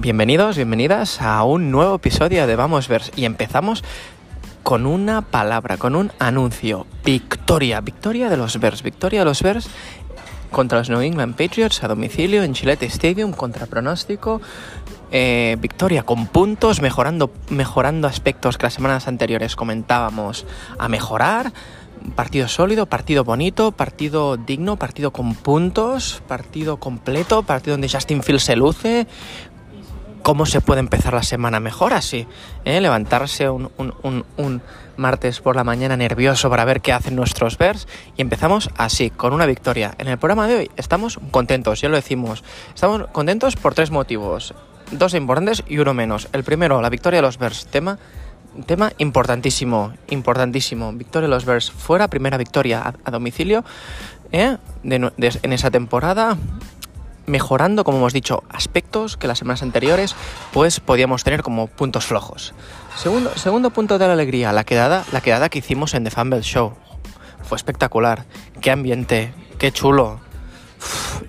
Bienvenidos, bienvenidas a un nuevo episodio de Vamos Vers y empezamos con una palabra, con un anuncio. Victoria, victoria de los Bears, victoria de los Bears contra los New England Patriots a domicilio en Gillette Stadium contra pronóstico. Eh, victoria con puntos, mejorando, mejorando aspectos que las semanas anteriores comentábamos a mejorar. Partido sólido, partido bonito, partido digno, partido con puntos, partido completo, partido donde Justin Fields se luce, cómo se puede empezar la semana mejor así. ¿eh? Levantarse un, un, martes por la mañana nervioso para ver qué hacen nuestros Bears y empezamos así, con una victoria. En el programa de hoy estamos contentos, ya lo decimos. Estamos contentos por tres motivos. Dos importantes y uno menos. El primero, la victoria de los Bears. Tema, tema importantísimo, importantísimo. Victoria de los Bears fuera, primera victoria a, domicilio ¿eh? en esa temporada mejorando, como hemos dicho, aspectos que las semanas anteriores pues podíamos tener como puntos flojos. Segundo, segundo punto de la alegría, la quedada, la quedada que hicimos en The Fumble Show. Fue espectacular. Qué ambiente, qué chulo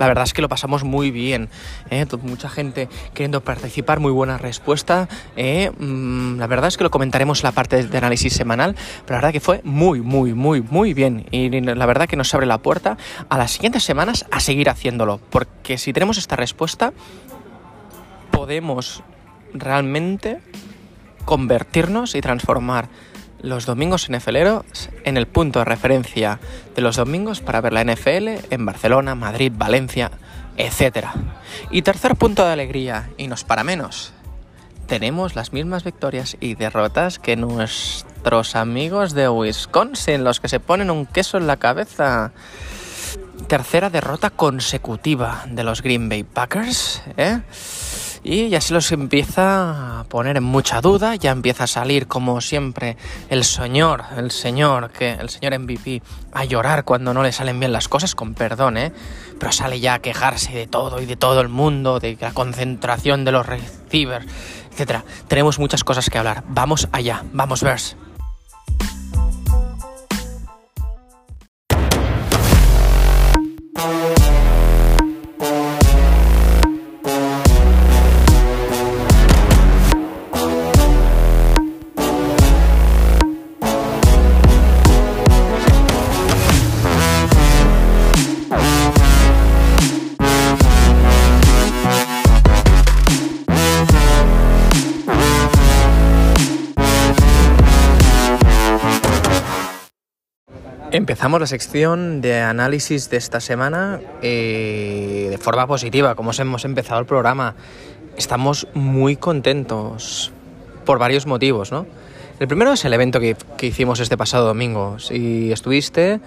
la verdad es que lo pasamos muy bien. ¿eh? Mucha gente queriendo participar, muy buena respuesta. ¿eh? Mm, la verdad es que lo comentaremos en la parte de análisis semanal, pero la verdad que fue muy, muy, muy, muy bien. Y la verdad que nos abre la puerta a las siguientes semanas a seguir haciéndolo, porque si tenemos esta respuesta, podemos realmente convertirnos y transformar los domingos NFLeros en el punto de referencia de los domingos para ver la NFL en Barcelona, Madrid, Valencia, etc. Y tercer punto de alegría, y nos para menos, tenemos las mismas victorias y derrotas que nuestros amigos de Wisconsin, los que se ponen un queso en la cabeza. Tercera derrota consecutiva de los Green Bay Packers, ¿eh? Y ya se los empieza a poner en mucha duda, ya empieza a salir como siempre el señor, el señor, que el señor MVP a llorar cuando no le salen bien las cosas, con perdón, ¿eh? pero sale ya a quejarse de todo y de todo el mundo, de la concentración de los receivers, etc. Tenemos muchas cosas que hablar. Vamos allá, vamos vers. Empezamos la sección de análisis de esta semana eh, de forma positiva, como hemos empezado el programa. Estamos muy contentos por varios motivos, ¿no? El primero es el evento que, hicimos este pasado domingo. Si estuviste,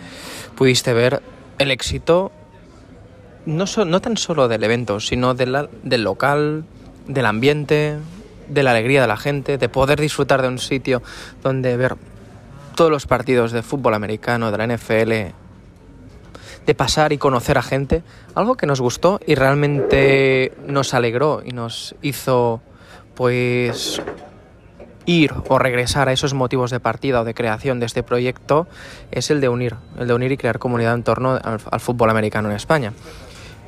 pudiste ver el éxito no, no tan solo del evento, sino del local, del ambiente, de la alegría de la gente, de poder disfrutar de un sitio donde ver todos los partidos de fútbol americano, de la NFL, de pasar y conocer a gente, algo que nos gustó y realmente nos alegró y nos hizo pues ir o regresar a esos motivos de partida o de creación de este proyecto es el de unir, el de unir y crear comunidad en torno al, fútbol americano en España.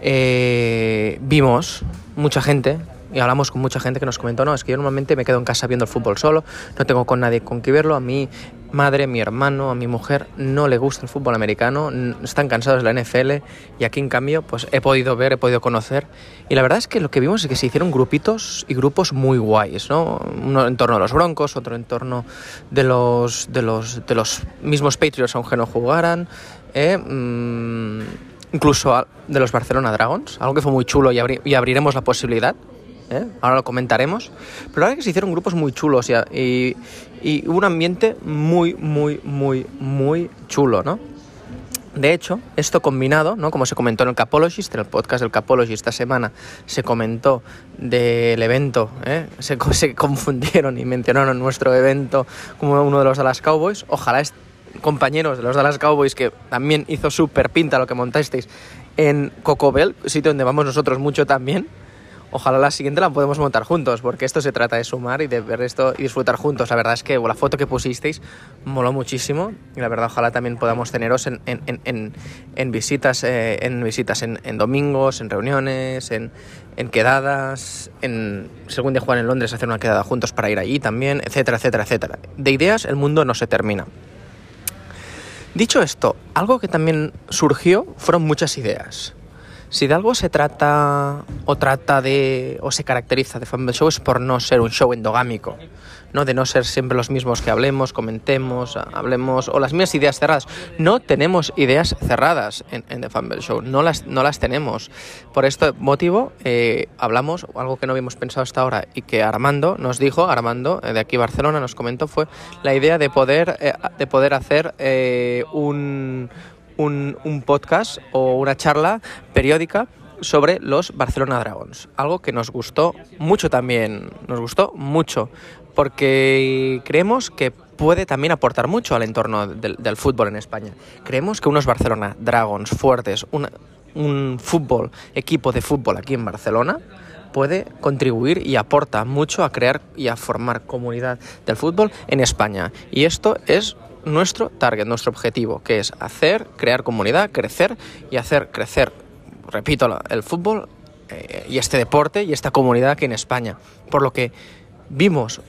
Eh, vimos mucha gente y hablamos con mucha gente que nos comentó, no, es que yo normalmente me quedo en casa viendo el fútbol solo, no tengo con nadie con quien verlo, a mi madre, mi hermano, a mi mujer no le gusta el fútbol americano, están cansados de la NFL y aquí en cambio pues he podido ver, he podido conocer y la verdad es que lo que vimos es que se hicieron grupitos y grupos muy guays, ¿no? Uno en torno a los Broncos, otro en torno de los, de los, de los mismos Patriots aunque no jugaran, ¿eh? mm, incluso de los Barcelona Dragons, algo que fue muy chulo y, y abriremos la posibilidad ¿eh? ahora lo comentaremos. Pero la verdad que se hicieron grupos muy chulos y, y, un ambiente muy, muy, muy, muy chulo, ¿no? De hecho, esto combinado, ¿no? como se comentó en el Capologist, en el podcast del Capologist esta semana, se comentó del evento, ¿eh? se, se, confundieron y mencionaron nuestro evento como uno de los Dallas Cowboys. Ojalá compañeros de los Dallas Cowboys, que también hizo súper pinta lo que montasteis en Coco Bell, sitio donde vamos nosotros mucho también, ojalá la siguiente la podemos montar juntos, porque esto se trata de sumar y de ver esto y disfrutar juntos. La verdad es que la foto que pusisteis moló muchísimo y la verdad ojalá también podamos teneros en, en, visitas, eh, en, visitas en, domingos, en reuniones, en, quedadas, en si algún día juegan en Londres hacer una quedada juntos para ir allí también, etcétera, etcétera, etcétera. De ideas el mundo no se termina. Dicho esto, algo que también surgió fueron muchas ideas. Si de algo se trata o trata de o se caracteriza de Fumble Show es por no ser un show endogámico, ¿no? de no ser siempre los mismos que hablemos, comentemos, hablemos o las mismas ideas cerradas. No tenemos ideas cerradas en, The Fumble Show, no las, no las tenemos. Por este motivo eh, hablamos algo que no habíamos pensado hasta ahora y que Armando nos dijo, Armando eh, de aquí Barcelona nos comentó fue la idea de poder, eh, de poder hacer un un, podcast o una charla periódica sobre los Barcelona Dragons. Algo que nos gustó mucho también, nos gustó mucho, porque creemos que puede también aportar mucho al entorno del, fútbol en España. Creemos que unos Barcelona Dragons fuertes, un fútbol, equipo de fútbol aquí en Barcelona, puede contribuir y aporta mucho a crear y a formar comunidad del fútbol en España. Y esto es nuestro target, nuestro objetivo, que es hacer, crear comunidad, crecer y hacer crecer, repito, el fútbol eh, y este deporte y esta comunidad aquí en España. Por lo que vimos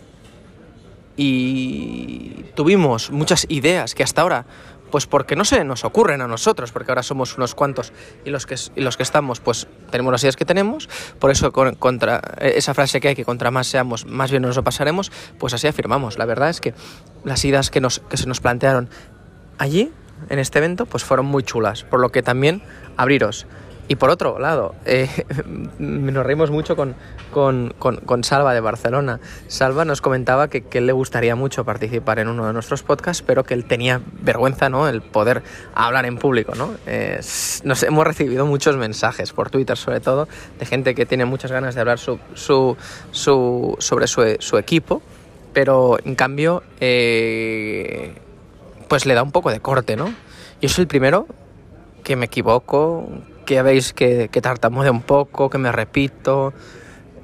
y tuvimos muchas ideas que hasta ahora pues porque no se nos ocurren a nosotros, porque ahora somos unos cuantos y los que, los que estamos, pues tenemos las ideas que tenemos, por eso contra esa frase que hay que contra más seamos, más bien nos lo pasaremos, pues así afirmamos. La verdad es que las ideas que, nos, que se nos plantearon allí, en este evento, pues fueron muy chulas, por lo que también abriros y por otro lado, eh, nos reímos mucho con, con, Salva de Barcelona. Salva nos comentaba que, él le gustaría mucho participar en uno de nuestros podcasts, pero que él tenía vergüenza, ¿no? El poder hablar en público, ¿no? nos hemos recibido muchos mensajes por Twitter, sobre todo, de gente que tiene muchas ganas de hablar su, su, su, sobre su, su, equipo, pero en cambio, eh, pues le da un poco de corte, ¿no? Yo soy el primero que me equivoco, que ya veis que, que tartamudeo un poco, que me repito,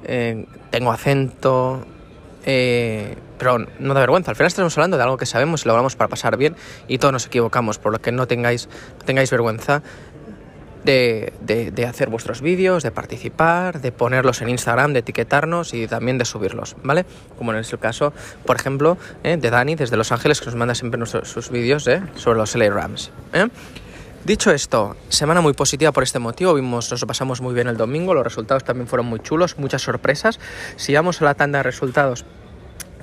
eh, tengo acento, eh, pero no da vergüenza. Al final estamos hablando de algo que sabemos y lo hablamos para pasar bien y todos nos equivocamos, por lo que no tengáis, tengáis vergüenza de, hacer vuestros vídeos, de participar, de ponerlos en Instagram, de etiquetarnos y también de subirlos, ¿vale? Como en el caso, por ejemplo, eh, de Dani desde Los Ángeles, que nos manda siempre sus vídeos sobre los LA Rams. Dicho esto, semana muy positiva por este motivo, vimos, nos pasamos muy bien el domingo, los resultados también fueron muy chulos, muchas sorpresas. Si vamos a la tanda de resultados,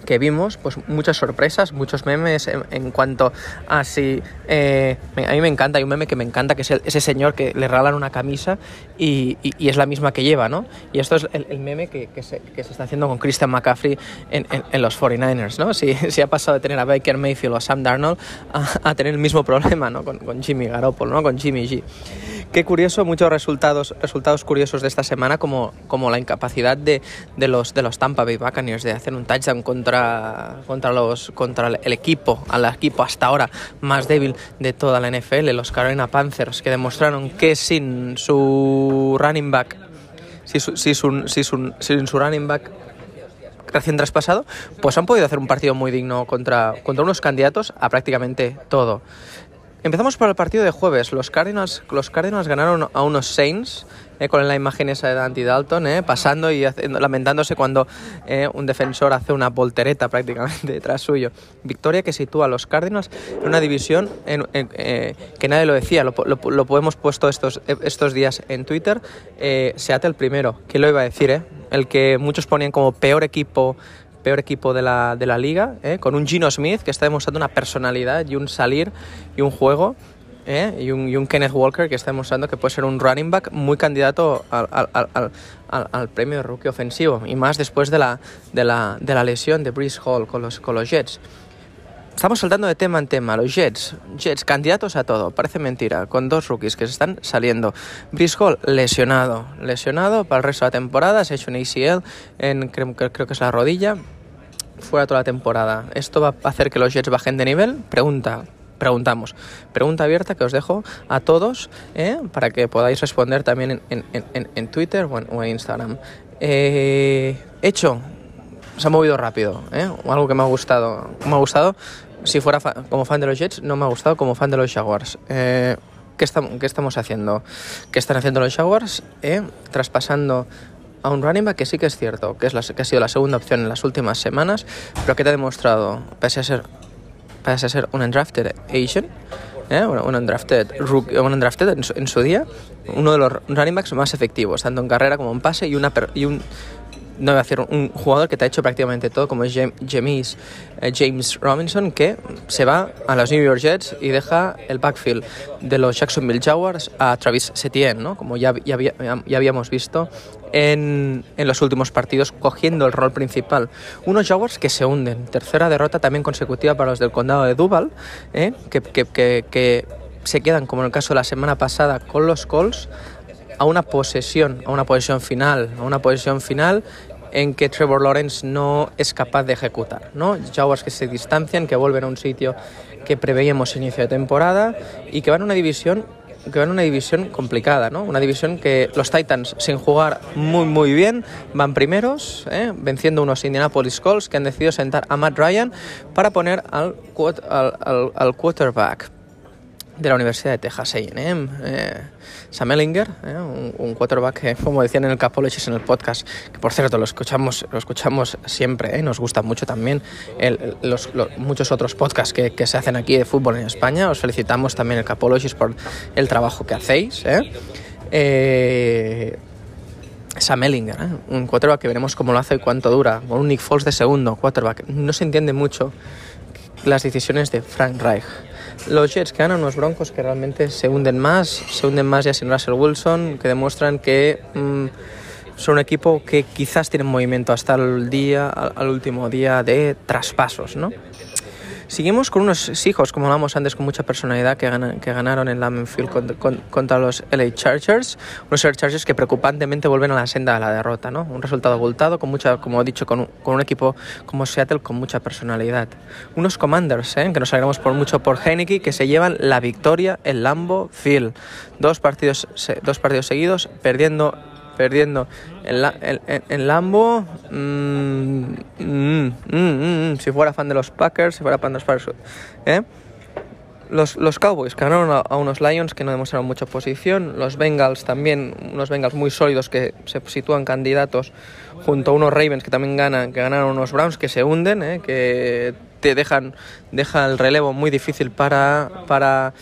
que vimos, pues muchas sorpresas, muchos memes en, cuanto a si... Eh, a mí me encanta, hay un meme que me encanta, que es ese señor que le regalan una camisa y, es la misma que lleva, ¿no? Y esto es el, meme que, se, está haciendo con Christian McCaffrey en, los 49ers, ¿no? Si, si, ha pasado de tener a Baker Mayfield o a Sam Darnold a, tener el mismo problema, ¿no? Con, con Jimmy Garoppolo, ¿no? Con Jimmy G. Qué curioso, muchos resultados, resultados curiosos de esta semana, como, como la incapacidad de, de, los, de los Tampa Bay Buccaneers de hacer un touchdown contra, contra, los, contra el equipo, al equipo hasta ahora más débil de toda la NFL, los Carolina Panthers, que demostraron que sin su running back, si su, su, su, sin su running back recién traspasado, pues han podido hacer un partido muy digno contra, contra unos candidatos a prácticamente todo. Empezamos por el partido de jueves. Los Cardinals, los Cardinals ganaron a unos Saints eh, con la imagen esa de Andy Dalton, eh, pasando y lamentándose cuando eh, un defensor hace una voltereta prácticamente detrás suyo. Victoria que sitúa a los Cardinals en una división en, que nadie lo decía, lo, lo, podemos puesto estos, estos días en Twitter. Seattle primero, ¿quién lo iba a decir? El que muchos ponían como peor equipo peor equipo de la, de la liga, ¿eh? con un Gino Smith que está demostrando una personalidad y un salir y un juego, ¿eh? y, un, un, Kenneth Walker que está demostrando que puede ser un running back muy candidato al, al, al, al premio de rookie ofensivo, y más después de la, de la, de la lesión de Brees Hall con los, con los Jets. Estamos saltando de tema en tema. Los Jets, Jets, candidatos a todo. Parece mentira. Con dos rookies que se están saliendo. Hall, lesionado. Lesionado para el resto de la temporada. Se ha hecho un ACL en, creo, creo que es la rodilla. Fuera toda la temporada. ¿Esto va a hacer que los Jets bajen de nivel? Pregunta. Preguntamos. Pregunta abierta que os dejo a todos ¿eh? para que podáis responder también en, en, en, en Twitter o en, Instagram. Eh, hecho, se ha movido rápido, ¿eh? algo que me ha gustado. Me ha gustado, si fuera como fan de los Jets, no me ha gustado como fan de los Jaguars. Eh, ¿qué, ¿qué, estamos haciendo? ¿Qué están haciendo los Jaguars? Eh, traspasando a un running back que sí que es cierto, que, es la, que ha sido la segunda opción en las últimas semanas, pero que te ha demostrado, pese a ser, pese a ser un undrafted Asian, ¿eh? un undrafted, un undrafted en, su, en, su, día, uno de los running backs más efectivos, tanto en carrera como en pase, y, una, y un no voy a decir un jugador que te ha hecho prácticamente todo, como es James, eh, James Robinson, que se va a los New York Jets y deja el backfield de los Jacksonville Jaguars a Travis Etienne, ¿no? como ya, ya, ya habíamos visto en, en, los últimos partidos, cogiendo el rol principal. Unos Jaguars que se hunden. Tercera derrota también consecutiva para los del condado de Duval, ¿eh? que, que, que, que se quedan, como en el caso de la semana pasada, con los Colts a una posesión, a una posesión final, a una posesión final en que Trevor Lawrence no es capaz de ejecutar, ¿no? Jaguars que se distancian, que vuelven a un sitio que preveíamos inicio de temporada y que van a una división que van a una división complicada, ¿no? Una división que los Titans, sin jugar muy muy bien, van primeros, ¿eh? venciendo unos Indianapolis Colts que han decidido sentar a Matt Ryan para poner al, al, al, al quarterback de la Universidad de Texas A&M, eh, Sam Ellinger, eh, un, un, quarterback que, como decían en el Capologist en el podcast, que por cierto lo escuchamos, lo escuchamos siempre, eh, nos gusta mucho también los, muchos otros podcasts que, se hacen aquí de fútbol en España. Os felicitamos también el Capologist por el trabajo que hacéis. Eh. Eh, Sam Ellinger, ¿eh? un quarterback que veremos cómo lo hace y cuánto dura, con un Nick Foles de segundo, quarterback. No se entiende mucho las decisiones de Frank Reich. Los Jets que ganan unos Broncos que realmente se hunden más, se hunden más ya sin Russell Wilson, que demuestran que mmm, son un equipo que quizás tienen movimiento hasta el día, al último día de traspasos, ¿no? Seguimos con unos hijos, como hablamos antes, con mucha personalidad que, ganaron en Lambeau Field contra, los LA Chargers. Unos LA Chargers que preocupantemente vuelven a la senda de la derrota, ¿no? Un resultado abultado, con mucha, como he dicho, con un, con un equipo como Seattle con mucha personalidad. Unos Commanders, ¿eh? que nos alegramos por mucho por Heineke, que se llevan la victoria en Lambeau Field. Dos partidos, dos partidos seguidos, perdiendo perdiendo en, la, en, Lambo. Mmm, mmm, mmm, si fuera fan de los Packers, si fuera fan de los Packers. ¿eh? Los, los, Cowboys ganaron a, a, unos Lions que no demostraron mucha posición. Los Bengals también, unos Bengals muy sólidos que se sitúan candidatos junto a unos Ravens que también ganan, que ganaron unos Browns que se hunden, ¿eh? que te dejan, deja el relevo muy difícil para, para,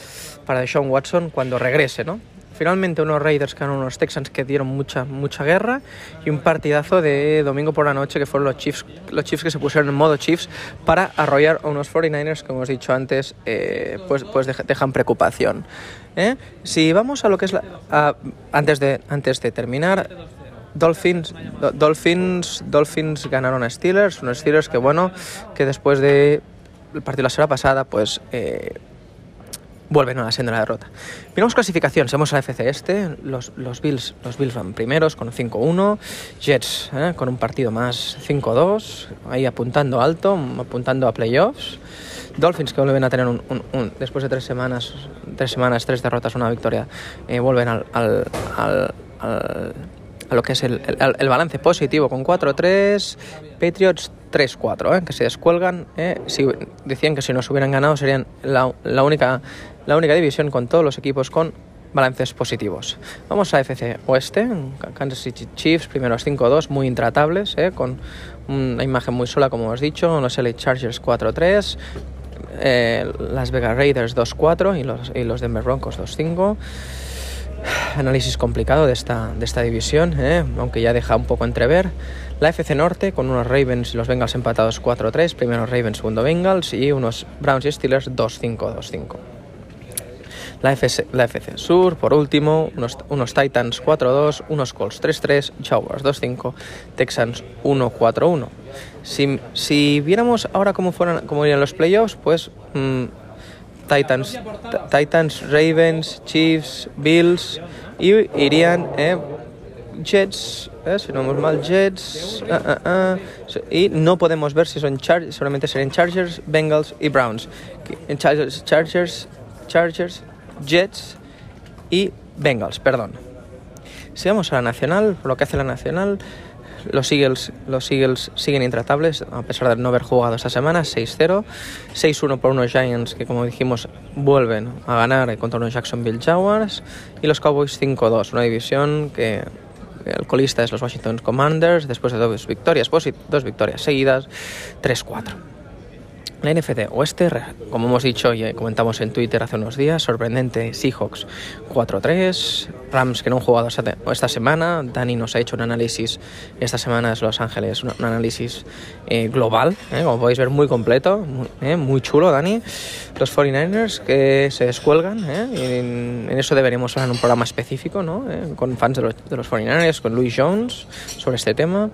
para Sean Watson cuando regrese, ¿no? Finalmente unos Raiders que eran unos Texans que dieron mucha, mucha guerra y un partidazo de domingo por la noche que fueron los Chiefs, los Chiefs que se pusieron en modo Chiefs para arrollar a unos 49ers que, como hemos dicho antes, eh, pues, pues dejan preocupación. ¿eh? Si vamos a lo que es la... Antes, de, antes de terminar, Dolphins, Dolphins, Dolphins ganaron a Steelers, unos Steelers que bueno, que después de el partido la semana pasada, pues eh, vuelven a la senda de la derrota. Miramos clasificación, a la FC este, los, los, Bills, los Bills van primeros con 5-1, Jets eh, con un partido más 5-2, ahí apuntando alto, apuntando a playoffs. Dolphins que vuelven a tener un, un, un, después de tres semanas, tres semanas, tres derrotas, una victoria, eh, vuelven al, al, al, al, a lo que es el, el, el balance positivo con 4-3, Patriots 3-4, ¿eh? que se descuelgan. ¿eh? Si, decían que si nos hubieran ganado serían la, la, única, la única división con todos los equipos con balances positivos. Vamos a FC Oeste, Kansas City Chiefs, primeros 5-2, muy intratables, ¿eh? con una imagen muy sola, como hemos dicho, los LA Chargers 4-3, eh, Las Vegas Raiders 2-4 y los, y los Denver Broncos 2-5 análisis complicado de esta, de esta división, ¿eh? aunque ya deja un poco entrever. La FC Norte con unos Ravens y los Bengals empatados 4-3, primero Ravens, segundo Bengals y unos Browns y Steelers 2-5, 2-5. La FC, la FC Sur, por último, unos, unos Titans 4-2, unos Colts 3-3, Jaguars 2-5, Texans 1-4-1. Si, si viéramos ahora cómo, fueran, cómo irían los playoffs, pues mmm, Titans, Titans, Ravens, Chiefs, Bills y irían eh, Jets, eh, si no vemos mal, Jets, uh, uh, uh, y no podemos ver si son Chargers, solamente serían Chargers, Bengals y Browns. Chargers, Chargers, Chargers, Jets y Bengals, perdón. Si vamos a la Nacional, lo que hace la Nacional, los Eagles, los Eagles siguen intratables a pesar de no haber jugado esta semana, 6-0, 6-1 por unos Giants que como dijimos vuelven a ganar contra unos Jacksonville Jaguars y los Cowboys 5-2, una división que el colista es los Washington Commanders después de dos victorias, dos victorias seguidas, 3-4. La NFC Oeste, como hemos dicho y comentamos en Twitter hace unos días, sorprendente Seahawks 4-3, Rams que no han jugado esta, semana, Dani nos ha hecho un análisis esta semana es Los Ángeles, un, análisis eh, global, eh, como podéis ver muy completo, muy, eh, chulo Dani, los 49ers que se descuelgan, en, en, eso deberíamos en un programa específico, ¿no? con fans de los, de los 49ers, con Louis Jones sobre este tema.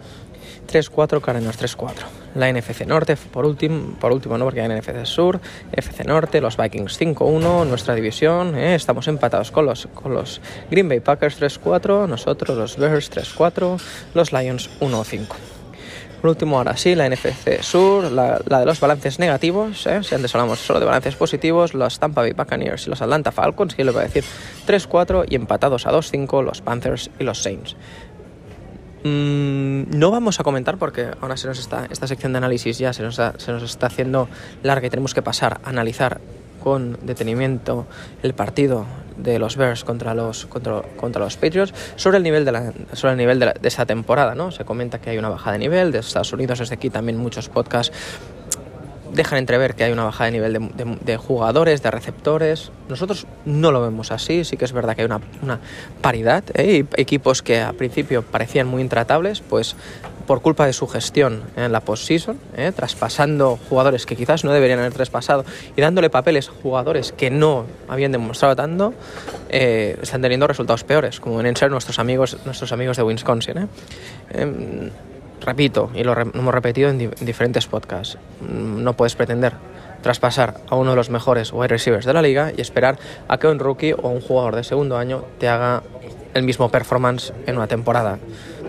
3-4 Cardinals 3-4. La NFC Norte, por último, por último no porque hay NFC Sur, FC Norte, los Vikings 5-1, nuestra división, ¿eh? estamos empatados con los, con los Green Bay Packers 3-4, nosotros los Bears 3-4, los Lions 1-5. Por último, ahora sí, la NFC Sur, la, de los balances negativos, ¿eh? si antes hablamos solo de balances positivos, los Tampa Bay Buccaneers y los Atlanta Falcons, que le voy a decir 3-4 y empatados a 2-5 los Panthers y los Saints. Mm, no vamos a comentar porque ahora se nos está, esta sección de análisis ya se nos, se nos está haciendo larga y tenemos que pasar a analizar con detenimiento el partido de los Bears contra los, contra, contra los Patriots sobre el nivel, de, la, sobre el nivel de, de esta temporada. ¿no? Se comenta que hay una bajada de nivel de Estados Unidos, desde aquí también muchos podcasts dejan entrever que hay una bajada de nivel de, jugadores, de receptores. Nosotros no lo vemos así, sí que es verdad que hay una, paridad. ¿eh? equipos que a principio parecían muy intratables, pues por culpa de su gestión en la postseason, ¿eh? traspasando jugadores que quizás no deberían haber traspasado y dándole papeles a jugadores que no habían demostrado tanto, eh, están teniendo resultados peores, como vienen ser nuestros amigos, nuestros amigos de Wisconsin. Em, repito, y lo hemos repetido en, diferentes podcasts, mm, no puedes pretender traspasar a uno de los mejores wide receivers de la liga y esperar a que un rookie o un jugador de segundo año te haga el mismo performance en una temporada.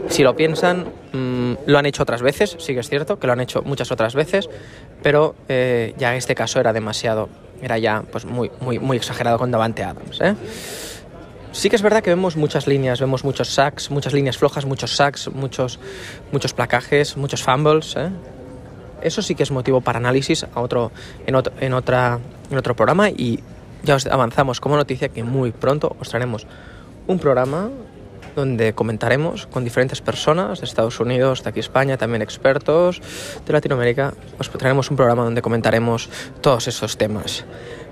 Si lo piensan, mm, lo han hecho otras veces, sí que es cierto que lo han hecho muchas otras veces, pero eh, ya en este caso era demasiado, era ya pues muy, muy, muy exagerado con Davante Adams. ¿eh? Sí que es verdad que vemos muchas líneas, vemos muchos sacks, muchas líneas flojas, muchos sacks, muchos, muchos placajes, muchos fumbles. ¿eh? Eso sí que es motivo para análisis a otro, en, otro, en, otra, en otro programa y ya os avanzamos como noticia que muy pronto os traeremos un programa donde comentaremos con diferentes personas de Estados Unidos, de aquí España, también expertos de Latinoamérica. Os traeremos un programa donde comentaremos todos esos temas.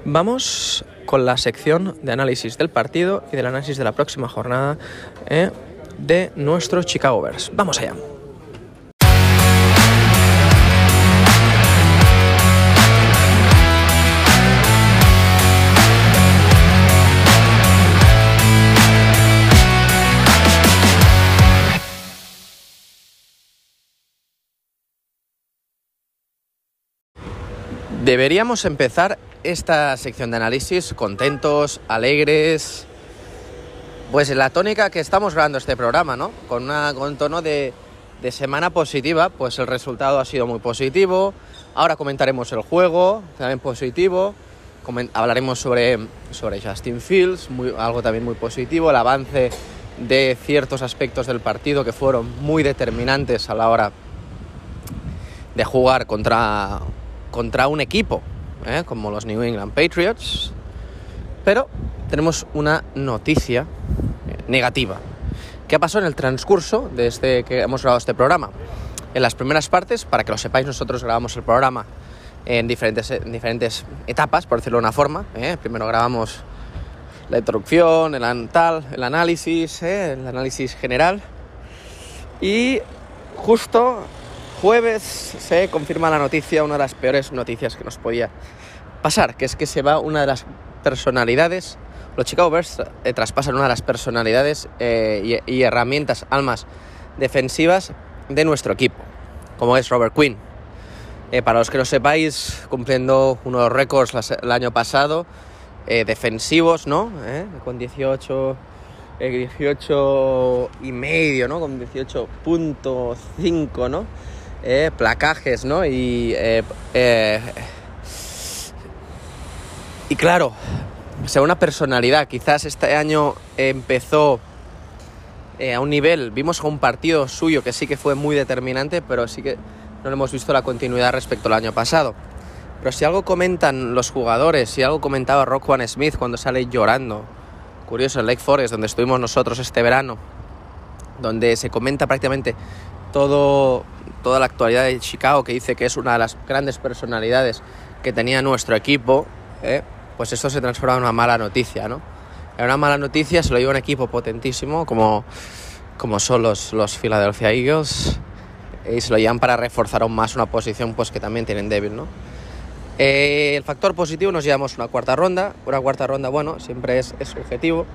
Vamos con la sección de análisis del partido y del análisis de la próxima jornada eh, de nuestros Chicago Bears. Vamos allá. Deberíamos empezar esta sección de análisis contentos, alegres, pues en la tónica que estamos grabando este programa, ¿no? Con, una, un tono de, semana positiva, pues el resultado ha sido muy positivo. Ahora comentaremos el juego, también positivo. hablaremos sobre, sobre Justin Fields, algo también muy positivo, el avance de ciertos aspectos del partido que fueron muy determinantes a la hora de jugar contra contra un equipo ¿eh? como los New England Patriots, pero tenemos una noticia eh, negativa. ¿Qué ha pasado en el transcurso desde que hemos grabado este programa? En las primeras partes, para que lo sepáis, nosotros grabamos el programa en diferentes, diferentes etapas, por decirlo de una forma. ¿eh? Primero grabamos la introducción, el, el análisis, el análisis general. Y justo jueves se confirma la noticia, una de las peores noticias que nos podía pasar, que es que se va una de las personalidades, los Chicago Bears eh, traspasan una de las personalidades eh, y, herramientas, almas defensivas de nuestro equipo, como es Robert Quinn. Eh, para los que no sepáis, cumpliendo unos récords el año pasado, defensivos, ¿no? Con 18 18 y medio, ¿no? Con 18.5, ¿no? Eh, placajes, ¿no? Y, eh, eh, y claro, o sea, una personalidad. Quizás este año empezó eh, a un nivel, vimos un partido suyo que sí que fue muy determinante, pero sí que no le hemos visto la continuidad respecto al año pasado. Pero si algo comentan los jugadores, si algo comentaba Rock Juan Smith cuando sale llorando, curioso, en Lake Forest, donde estuvimos nosotros este verano, donde se comenta prácticamente todo, toda la actualidad de Chicago, que dice que es una de las grandes personalidades que tenía nuestro equipo, ¿eh? pues esto se transforma en una mala noticia, ¿no? En una mala noticia se lo lleva un equipo potentísimo como, como son los, los Philadelphia Eagles y se lo llevan para reforzar aún más una posición pues que también tienen débil, ¿no? Eh, el factor positivo nos llevamos una cuarta ronda, una cuarta ronda, bueno, siempre es, es subjetivo.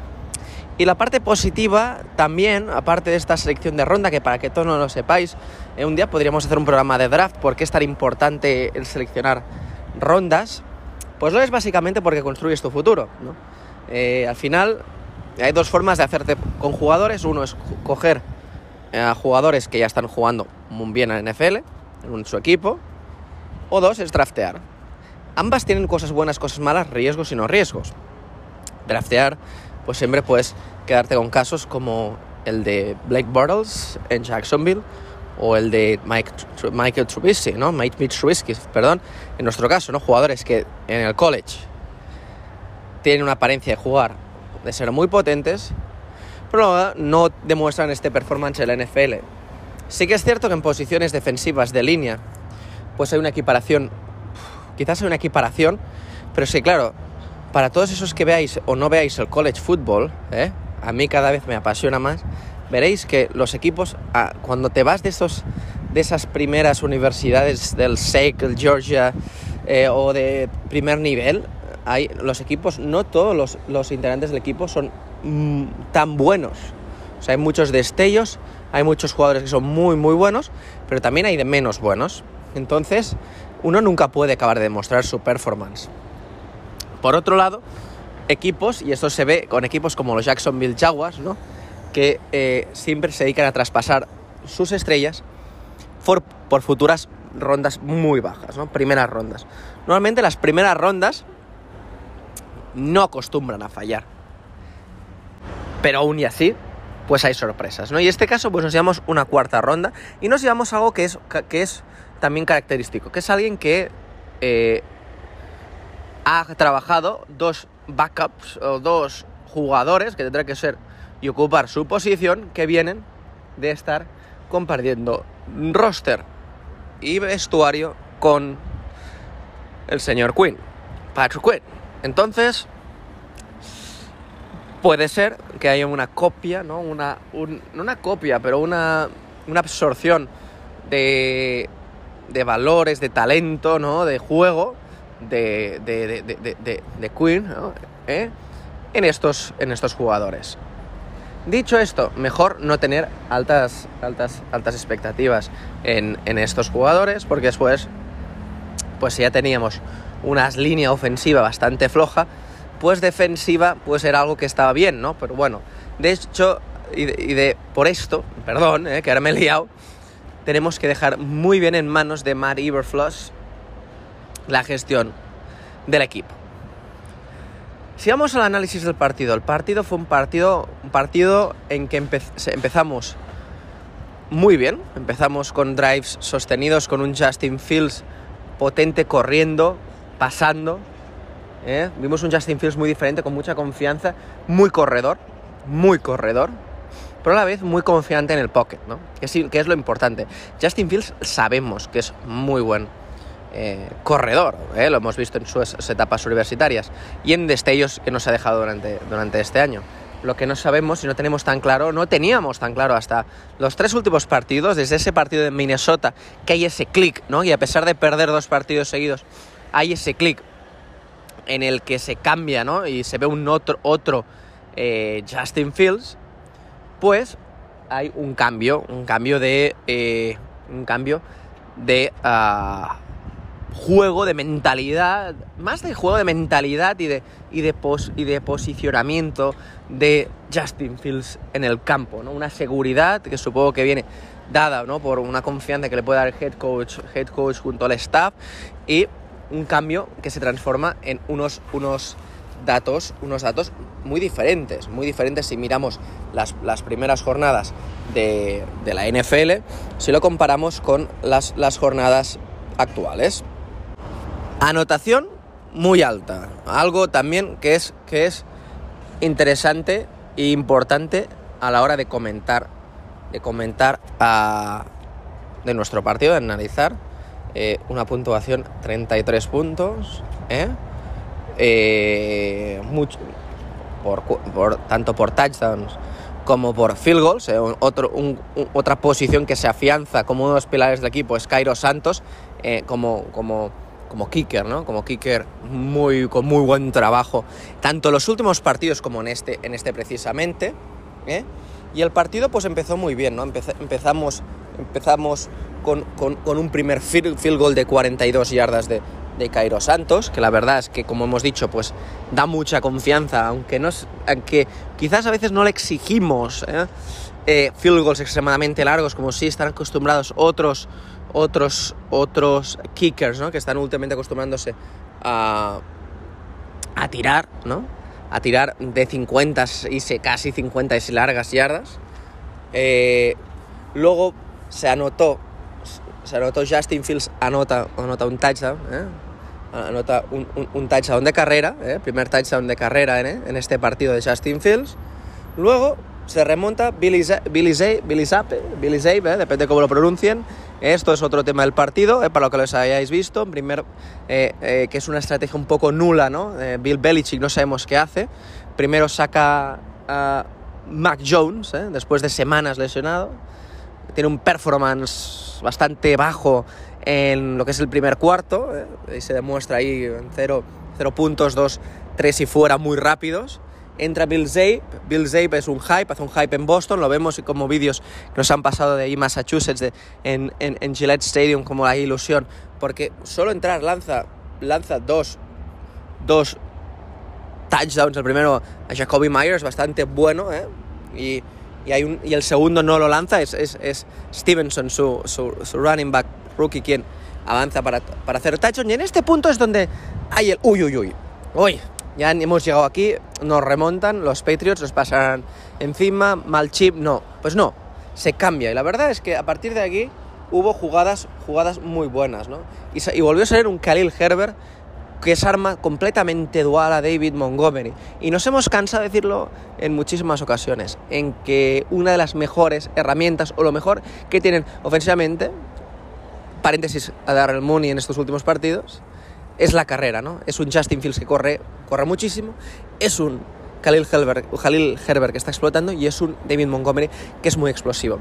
Y la parte positiva también, aparte de esta selección de ronda, que para que todos no lo sepáis, eh, un día podríamos hacer un programa de draft, porque es tan importante el seleccionar rondas? Pues lo es básicamente porque construyes tu futuro, ¿no? Eh, al final hay dos formas de hacerte con jugadores. Uno es coger a jugadores que ya están jugando muy bien en NFL, en su equipo. O dos es draftear. Ambas tienen cosas buenas, cosas malas, riesgos y no riesgos. Draftear, pues siempre puedes quedarte con casos como el de Blake Bortles en Jacksonville o el de Mike, Michael Trubisky, ¿no? Mike Trubisky, perdón, en nuestro caso, ¿no? Jugadores que en el college tienen una apariencia de jugar, de ser muy potentes, pero no demuestran este performance en la NFL. Sí que es cierto que en posiciones defensivas de línea, pues hay una equiparación, quizás hay una equiparación, pero sí, claro, para todos esos que veáis o no veáis el college football, ¿eh? a mí cada vez me apasiona más, veréis que los equipos, ah, cuando te vas de, esos, de esas primeras universidades del SEC, el Georgia eh, o de primer nivel, hay, los equipos, no todos los, los integrantes del equipo son mm, tan buenos. O sea, hay muchos destellos, hay muchos jugadores que son muy, muy buenos, pero también hay de menos buenos. Entonces, uno nunca puede acabar de demostrar su performance. Por otro lado, equipos, y esto se ve con equipos como los Jacksonville Jaguars, ¿no? que eh, siempre se dedican a traspasar sus estrellas por, futuras rondas muy bajas, ¿no? Primeras rondas. Normalmente las primeras rondas no acostumbran a fallar. Pero aún y así, pues hay sorpresas, ¿no? Y en este caso, pues nos llevamos una cuarta ronda y nos llevamos algo que es, que es también característico, que es alguien que eh, ha trabajado dos backups o dos jugadores, que tendrá que ser y ocupar su posición que vienen de estar compartiendo roster y vestuario con el señor Quinn, Patrick Quinn. Entonces, puede ser que haya una copia, ¿no? Una, no una copia, pero una, una absorción de, de, valores, de talento, ¿no? De juego de, de, de, de ¿no? ¿Eh? en, estos, en estos jugadores. Dicho esto, mejor no tener altas, altas, altas expectativas en, estos jugadores, porque después, pues si ya teníamos una línea ofensiva bastante floja, pues defensiva pues era algo que estaba bien, ¿no? Pero bueno, de hecho, y de, por esto, perdón, eh, que ahora me he liado, tenemos que dejar muy bien en manos de Matt Iberfloss la gestión del equipo. Si vamos al análisis del partido, el partido fue un partido, un partido en que empezamos muy bien, empezamos con drives sostenidos, con un Justin Fields potente corriendo, pasando. ¿eh? Vimos un Justin Fields muy diferente, con mucha confianza, muy corredor, muy corredor, pero a la vez muy confiante en el pocket, ¿no? que, que es lo importante. Justin Fields sabemos que es muy bueno eh, corredor, eh, lo hemos visto en sus etapas universitarias y en destellos que nos ha dejado durante, durante este año. Lo que no sabemos y no tenemos tan claro, no teníamos tan claro hasta los tres últimos partidos, desde ese partido de Minnesota, que hay ese clic, ¿no? Y a pesar de perder dos partidos seguidos, hay ese clic en el que se cambia, ¿no? Y se ve un otro, otro eh, Justin Fields, pues hay un cambio, un cambio de... un cambio de... Ah, juego de mentalidad, más de juego de mentalidad y de, y de, y de posicionamiento de Justin Fields en el campo, ¿no? Una seguridad que supongo que viene dada, ¿no? Por una confianza que le puede dar el head coach, head coach junto al staff y un cambio que se transforma en unos, unos datos, unos datos muy diferentes, muy diferentes si miramos las, las primeras jornadas de, de, la NFL, si lo comparamos con las, las jornadas actuales. Anotación muy alta, algo también que es, que es interesante e importante a la hora de comentar, de comentar de nuestro partido, de analizar eh, una puntuación 33 puntos, ¿eh? Eh, por, tanto por touchdowns como por field goals, eh, otra posición que se afianza como uno de los pilares del equipo es Cairo Santos eh, como, como, como kicker, ¿no? Como kicker muy, con muy buen trabajo, tanto en los últimos partidos como en este, en este precisamente. ¿eh? Y el partido pues empezó muy bien, ¿no? Empez, empezamos, empezamos con, con, un primer field, field goal de 42 yardas de, de Cairo Santos, que la verdad es que, como hemos dicho, pues da mucha confianza, aunque, no, aunque quizás a veces no le exigimos ¿eh? Eh, field goals extremadamente largos, como si están acostumbrados otros, otros, otros kickers, ¿no? que están últimamente acostumbrándose a, a tirar, ¿no? a tirar de 50 y casi 50 y largas yardas. Eh, luego se anotó, se anotó Justin Fields anota, anota un touchdown, ¿eh? anota un, touchdown de carrera, ¿eh? primer touchdown de carrera ¿eh? en este partido de Justin Fields. Luego se remonta Billy, Zappe, Billy Zay, ¿eh? depende cómo lo pronuncien. Esto es otro tema del partido, ¿eh? para lo que los hayáis visto. Primer, eh, que es una estrategia un poco nula, ¿no? Bill Belichick no sabemos qué hace. Primero saca a Mac Jones, después de semanas lesionado. Tiene un performance bastante bajo en lo que es el primer cuarto, ¿eh? y se demuestra ahí en 0 puntos, 2, 3 y fuera muy rápidos. Entra Bill Zape, Bill Zape es un hype, hace un hype en Boston, lo vemos como vídeos que nos han pasado de ahí Massachusetts, en, en, en, Gillette Stadium, como la ilusión, porque solo entrar lanza, lanza dos, dos touchdowns, el primero a Jacoby Myers, bastante bueno, ¿eh? y, y, hay y el segundo no lo lanza, es, es, es Stevenson, su, su, su running back rookie quien avanza para, para hacer touchdown. Y en este punto es donde hay el uy, uy, uy. Uy, ya hemos llegado aquí, nos remontan, los Patriots nos pasarán encima, mal chip, no. Pues no, se cambia. Y la verdad es que a partir de aquí hubo jugadas, jugadas muy buenas, ¿no? Y, volvió a ser un Khalil Herbert que es arma completamente dual a David Montgomery. Y nos hemos cansado de decirlo en muchísimas ocasiones, en que una de las mejores herramientas o lo mejor que tienen ofensivamente paréntesis a Darrell Mooney en estos últimos partidos, es la carrera, ¿no? Es un Justin Fields que corre, corre muchísimo, es un Khalil Herbert, Khalil Herbert que está explotando y es un David Montgomery que es muy explosivo.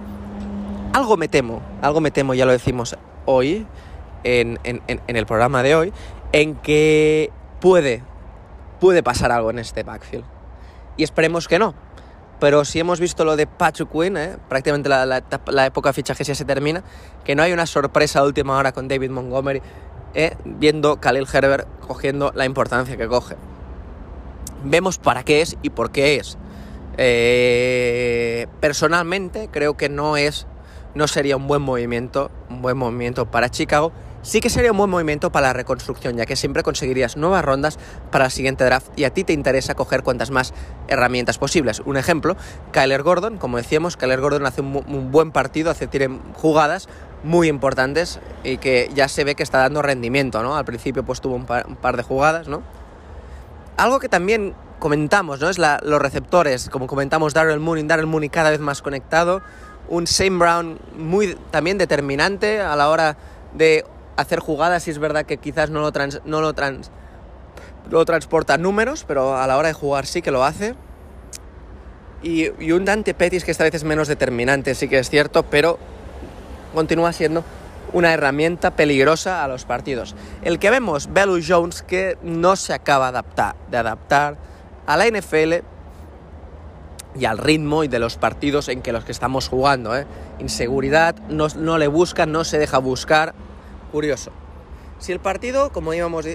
Algo me temo, algo me temo, ya lo decimos hoy, en, el programa de hoy, en que puede, puede pasar algo en este backfield. Y esperemos que no, pero si hemos visto lo de Patrick Quinn, ¿eh? prácticamente la, época de fichajes ya se termina, que no hay una sorpresa a última hora con David Montgomery, ¿eh? viendo Khalil Herbert cogiendo la importancia que coge. Vemos para qué es y por qué es. Eh, personalmente creo que no es, no sería un buen movimiento, un buen movimiento para Chicago sí que sería un buen movimiento para la reconstrucción, ya que siempre conseguirías nuevas rondas para el siguiente draft y a ti te interesa coger cuantas más herramientas posibles. Un ejemplo, Kyler Gordon, como decíamos, Kyler Gordon hace un, buen partido, hace tiene jugadas muy importantes y que ya se ve que está dando rendimiento, ¿no? Al principio pues tuvo un par, un par de jugadas, ¿no? Algo que también comentamos, ¿no? Es la, los receptores, como comentamos Darrell Mooney, Darrell Mooney cada vez más conectado, un Shane Brown muy también determinante a la hora de hacer jugadas y es verdad que quizás no lo, trans, no lo, trans, lo transporta números, pero a la hora de jugar sí que lo hace. Y, y, un Dante Pettis que esta vez es menos determinante, sí que es cierto, pero continúa siendo una herramienta peligrosa a los partidos. El que vemos, Belu Jones, que no se acaba de adaptar, de adaptar a la NFL y al ritmo y de los partidos en que los que estamos jugando. ¿eh? Inseguridad, no, no le busca, no se deja buscar curioso. Si el partido, como íbamos,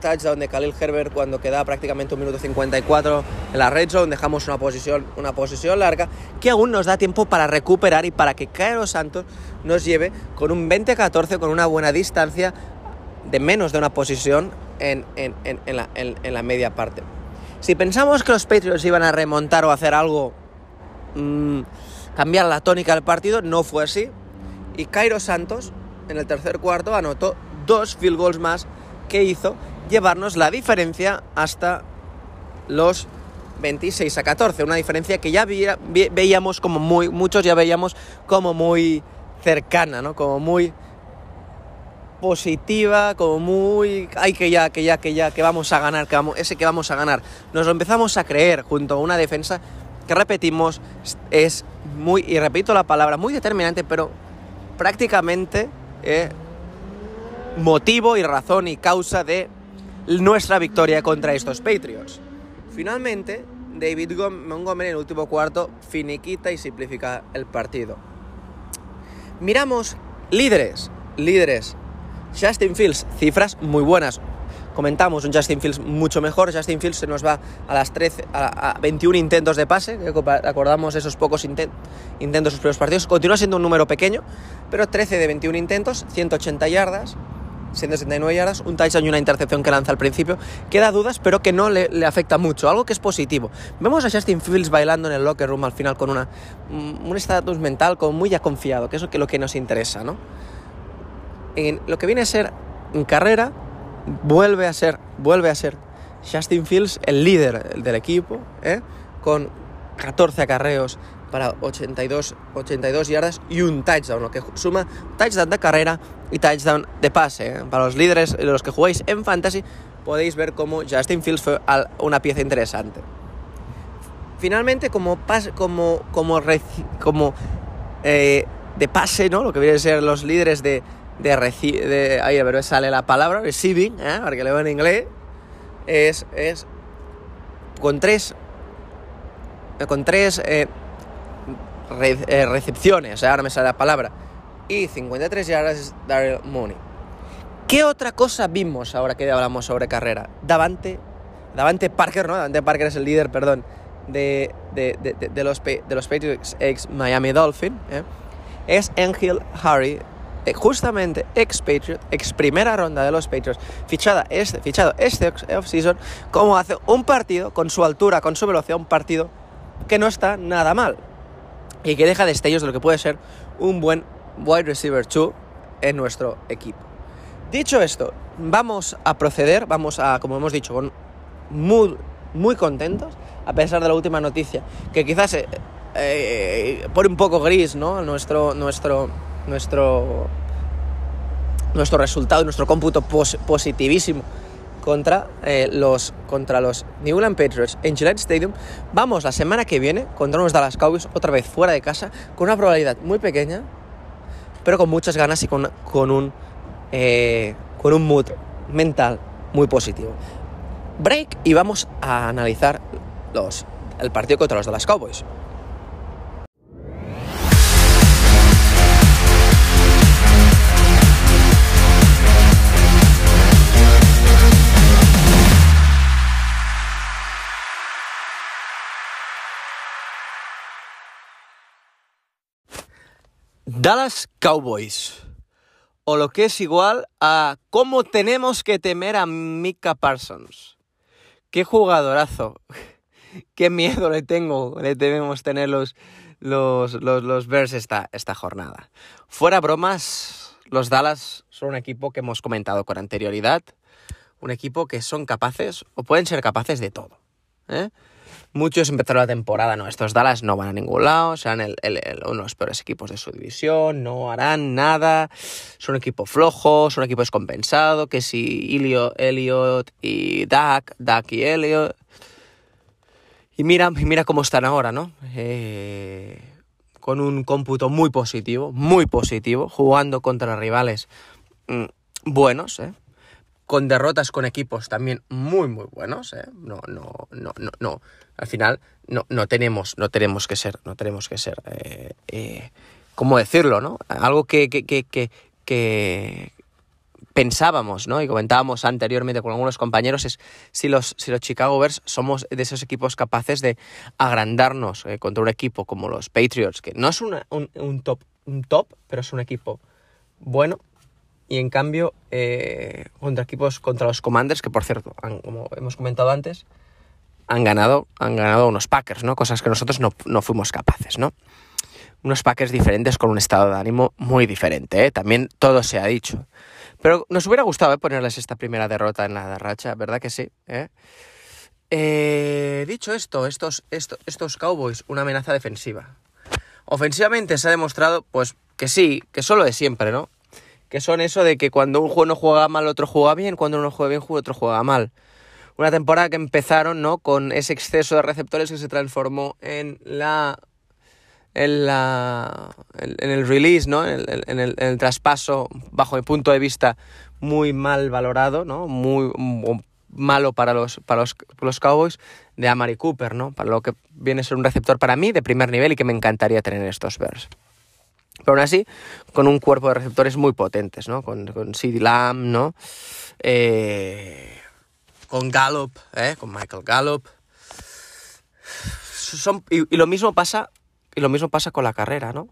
touchdown de Khalil Herbert cuando queda prácticamente un minuto 54 en la red zone, dejamos una posición, una posición larga que aún nos da tiempo para recuperar y para que Cairo Santos nos lleve con un 20-14 con una buena distancia de menos de una posición en, en, en, la, en, la, media parte. Si pensamos que los Patriots iban a remontar o hacer algo, mmm, cambiar la tónica del partido, no fue así. Y Cairo Santos, en el tercer cuarto, anotó dos field goals más que hizo llevarnos la diferencia hasta los 26 a 14. Una diferencia que ya veíamos como muy, muchos ya veíamos como muy cercana, ¿no? Como muy positiva, como muy, ay que ya, que ya, que ya, que vamos a ganar, que vamos, ese que vamos a ganar. Nos lo empezamos a creer junto a una defensa que repetimos es muy, y repito la palabra, muy determinante, pero prácticamente eh, motivo y razón y causa de nuestra victoria contra estos Patriots. Finalmente, David Montgomery en el último cuarto finiquita y simplifica el partido. Miramos líderes, líderes. Justin Fields, cifras muy buenas. Comentamos un Justin Fields mucho mejor. Justin Fields se nos va a las 13, a, 21 intentos de pase. Acordamos esos pocos intentos en sus primeros partidos. Continúa siendo un número pequeño, pero 13 de 21 intentos, 180 yardas. 169 yardas, un touchdown y una intercepción que lanza al principio. Queda dudas, pero que no le, afecta mucho, algo que es positivo. Vemos a Justin Fields bailando en el locker room al final con una, mm, un estatus mental como muy ya confiado, que es lo que, lo que nos interesa, ¿no? En lo que viene a ser en carrera, vuelve a ser, vuelve a ser Justin Fields el líder del equipo, ¿eh? con 14 acarreos para 82, 82 yardas y un touchdown, lo que suma touchdown de carrera y touchdown de pase. ¿eh? Para los líderes, los que jugáis en Fantasy, podéis ver cómo Justin Fields fue una pieza interesante. Finalmente, como, pase, como, como, como eh, de pase, ¿no? lo que vienen a ser los líderes de, de, de ahí pero sale la palabra, receiving, ¿eh? para que leo en inglés, es, es con tres, con tres eh, recepciones, ahora me sale la palabra, y 53 yardas Daryl Mooney. ¿Qué otra cosa vimos ahora que hablamos sobre carrera? Davante, Davante Parker, ¿no? Parker es el líder, perdón, de, de, de, los, de los Patriots ex Miami Dolphin. ¿eh? Es Angel Harry, eh, justamente ex Patriot, ex primera ronda de los Patriots, fichada este, fichado este off-season, como hace un partido con su altura, con su velocidad, un partido que no está nada mal y que deja destellos de lo que puede ser un buen wide receiver 2 en nuestro equipo. Dicho esto, vamos a proceder, vamos a, como hemos dicho, muy, muy contentos, a pesar de la última noticia, que quizás eh, eh, pone un poco gris ¿no? nuestro, nuestro, nuestro, nuestro resultado, nuestro cómputo positivísimo contra, eh, los, contra los New England Patriots en Gillette Stadium. Vamos la semana que viene contra unos Dallas Cowboys, otra vez fuera de casa, con una probabilidad muy pequeña, pero con muchas ganas y con, con un, eh, con un mood mental muy positivo. Break y vamos a analizar los, el partido contra los Dallas Cowboys. Dallas Cowboys. O lo que es igual a cómo tenemos que temer a Mika Parsons. Qué jugadorazo. Qué miedo le tengo, le debemos tener los, los, los, Bears esta, esta jornada. Fuera bromas, los Dallas son un equipo que hemos comentado con anterioridad. Un equipo que son capaces, o pueden ser capaces de todo. ¿eh? Muchos empezaron la temporada, no, estos Dallas no van a ningún lado, serán el, uno de los peores equipos de su división, no harán nada, son un equipo flojo, son un equipo descompensado, que si Elliot, Elliot y Dak, Dak y Elliot. Y mira, mira cómo están ahora, ¿no? Eh, con un cómputo muy positivo, muy positivo, jugando contra rivales mm, buenos, ¿eh? Con derrotas con equipos también muy muy buenos, ¿eh? no, no, no, no, no, al final no, no tenemos, no tenemos que ser, no tenemos que ser, eh, eh, ¿cómo decirlo, no? Algo que, que, que, que, pensábamos, ¿no? Y comentábamos anteriormente con algunos compañeros es si los, si los Chicago Bears somos de esos equipos capaces de agrandarnos eh, contra un equipo como los Patriots, que no es un, un, top, un top, pero es un equipo bueno, y en cambio, eh, contra equipos, contra los Commanders, que por cierto, como hemos comentado antes, han ganado, han ganado unos Packers, ¿no? Cosas que nosotros no, no fuimos capaces, ¿no? Unos Packers diferentes con un estado de ánimo muy diferente, ¿eh? También todo se ha dicho. Pero nos hubiera gustado ¿eh? ponerles esta primera derrota en la racha, ¿verdad que sí? ¿Eh? Eh, dicho esto, estos, estos, estos Cowboys, una amenaza defensiva. Ofensivamente se ha demostrado, pues, que sí, que solo de siempre, ¿no? Que son eso de que cuando un juego no juega mal, otro juega bien, cuando uno juega bien, otro juega mal. Una temporada que empezaron, ¿no? Con ese exceso de receptores que se transformó en la en, la, en el release, ¿no? En el, en, el, traspaso, bajo mi punto de vista, muy mal valorado, ¿no? Muy, malo para los, para los, los, Cowboys de Amari Cooper, ¿no? Para lo que viene a ser un receptor para mí de primer nivel y que me encantaría tener en estos Bears. Pero aún así, con un cuerpo de receptores muy potentes, ¿no? Con, con CD Lamb, ¿no? Eh, con Gallup, ¿eh? Con Michael Gallup. Son, y, lo mismo pasa y lo mismo pasa con la carrera, ¿no?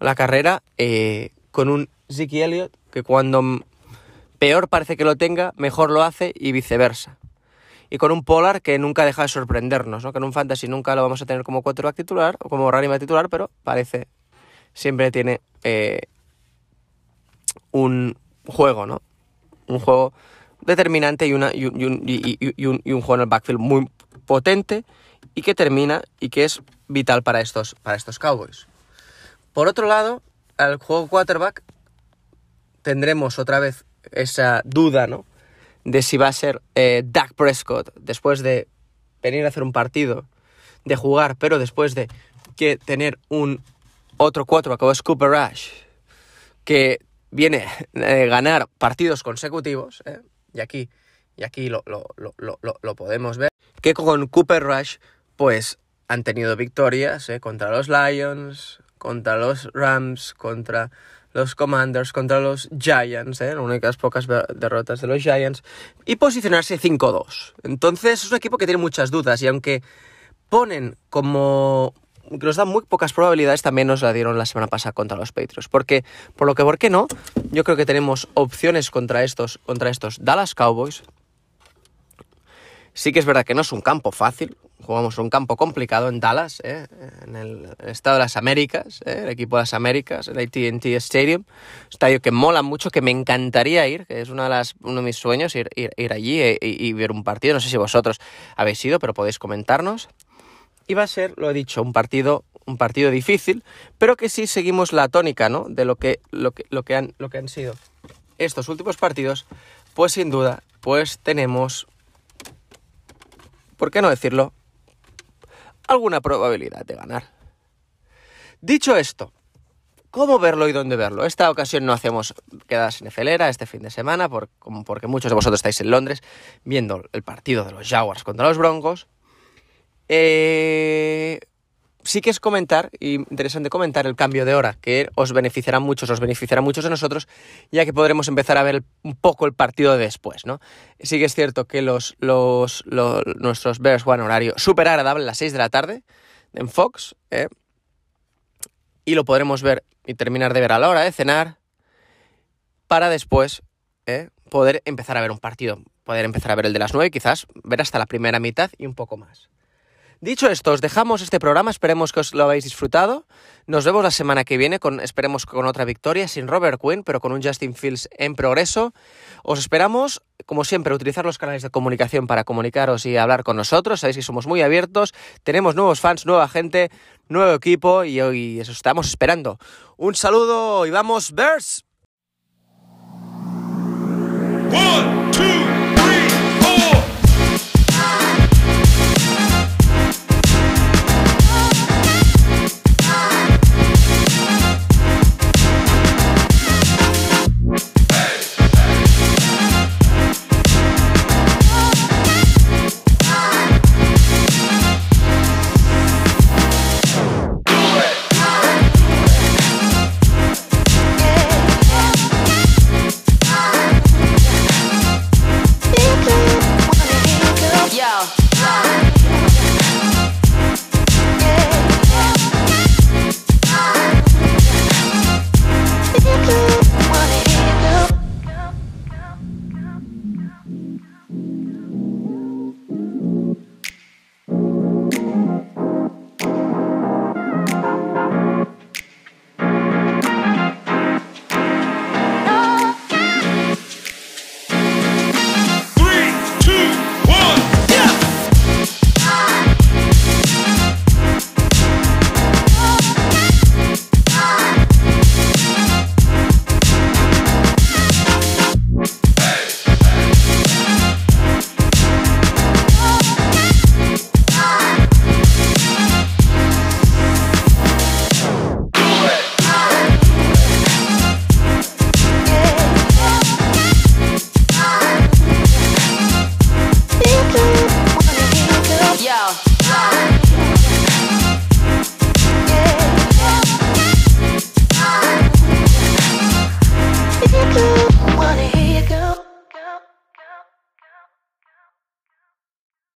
La carrera eh, con un Zeke Elliott que cuando peor parece que lo tenga, mejor lo hace y viceversa. Y con un Polar que nunca deja de sorprendernos, ¿no? Que en un Fantasy nunca lo vamos a tener como quarterback titular o como running titular, pero parece, siempre tiene eh, un juego, ¿no? Un juego determinante y, y, un, y, y, un, y un juego en el backfield muy potente y que termina y que es vital para estos, para estos Cowboys. Por otro lado, al juego quarterback tendremos otra vez esa duda, ¿no? De si va a ser eh, Dak Prescott después de venir a hacer un partido, de jugar, pero después de que tener un otro quarterback como es Cooper Rush, que viene a ganar partidos consecutivos, ¿eh? y aquí, y aquí lo, lo, lo, lo, podemos ver, que con Cooper Rush, pues han tenido victorias ¿eh? contra los Lions, contra los Rams, contra los Commanders, contra los Giants, ¿eh? las únicas pocas derrotas de los Giants, y posicionarse 5-2. Entonces es un equipo que tiene muchas dudas y aunque ponen como que nos dan muy pocas probabilidades, también nos la dieron la semana pasada contra los Patriots. Porque, por lo que, ¿por qué no? Yo creo que tenemos opciones contra estos, contra estos Dallas Cowboys. Sí que es verdad que no es un campo fácil, jugamos un campo complicado en Dallas, ¿eh? en el estado de las Américas, ¿eh? el equipo de las Américas, el ATT Stadium, estadio que mola mucho, que me encantaría ir, que es una de las, uno de mis sueños, ir, ir, ir allí y, y, ver un partido. No sé si vosotros habéis ido, pero podéis comentarnos. Y va a ser, lo he dicho, un partido, un partido difícil, pero que sí seguimos la tónica ¿no? de lo que, lo, que, lo, que han, lo que han sido estos últimos partidos, pues sin duda, pues tenemos, ¿por qué no decirlo? alguna probabilidad de ganar. Dicho esto, ¿cómo verlo y dónde verlo? Esta ocasión no hacemos quedadas en Felera este fin de semana, por, porque muchos de vosotros estáis en Londres viendo el partido de los Jaguars contra los Broncos. Eh, sí que es comentar, interesante comentar el cambio de hora, que os beneficiará mucho, os beneficiará a muchos de nosotros, ya que podremos empezar a ver un poco el partido de después, ¿no? Sí que es cierto que los, los, los nuestros Bears juegan horario súper agradable a las 6 de la tarde en Fox, ¿eh? y lo podremos ver y terminar de ver a la hora de cenar, para después ¿eh? poder empezar a ver un partido, poder empezar a ver el de las 9, quizás ver hasta la primera mitad y un poco más. Dicho esto, os dejamos este programa, esperemos que os lo habéis disfrutado. Nos vemos la semana que viene, con, esperemos con otra victoria, sin Robert Quinn, pero con un Justin Fields en progreso. Os esperamos, como siempre, utilizar los canales de comunicación para comunicaros y hablar con nosotros. Sabéis que somos muy abiertos, tenemos nuevos fans, nueva gente, nuevo equipo y hoy eso estamos esperando. Un saludo y vamos, Bears. One.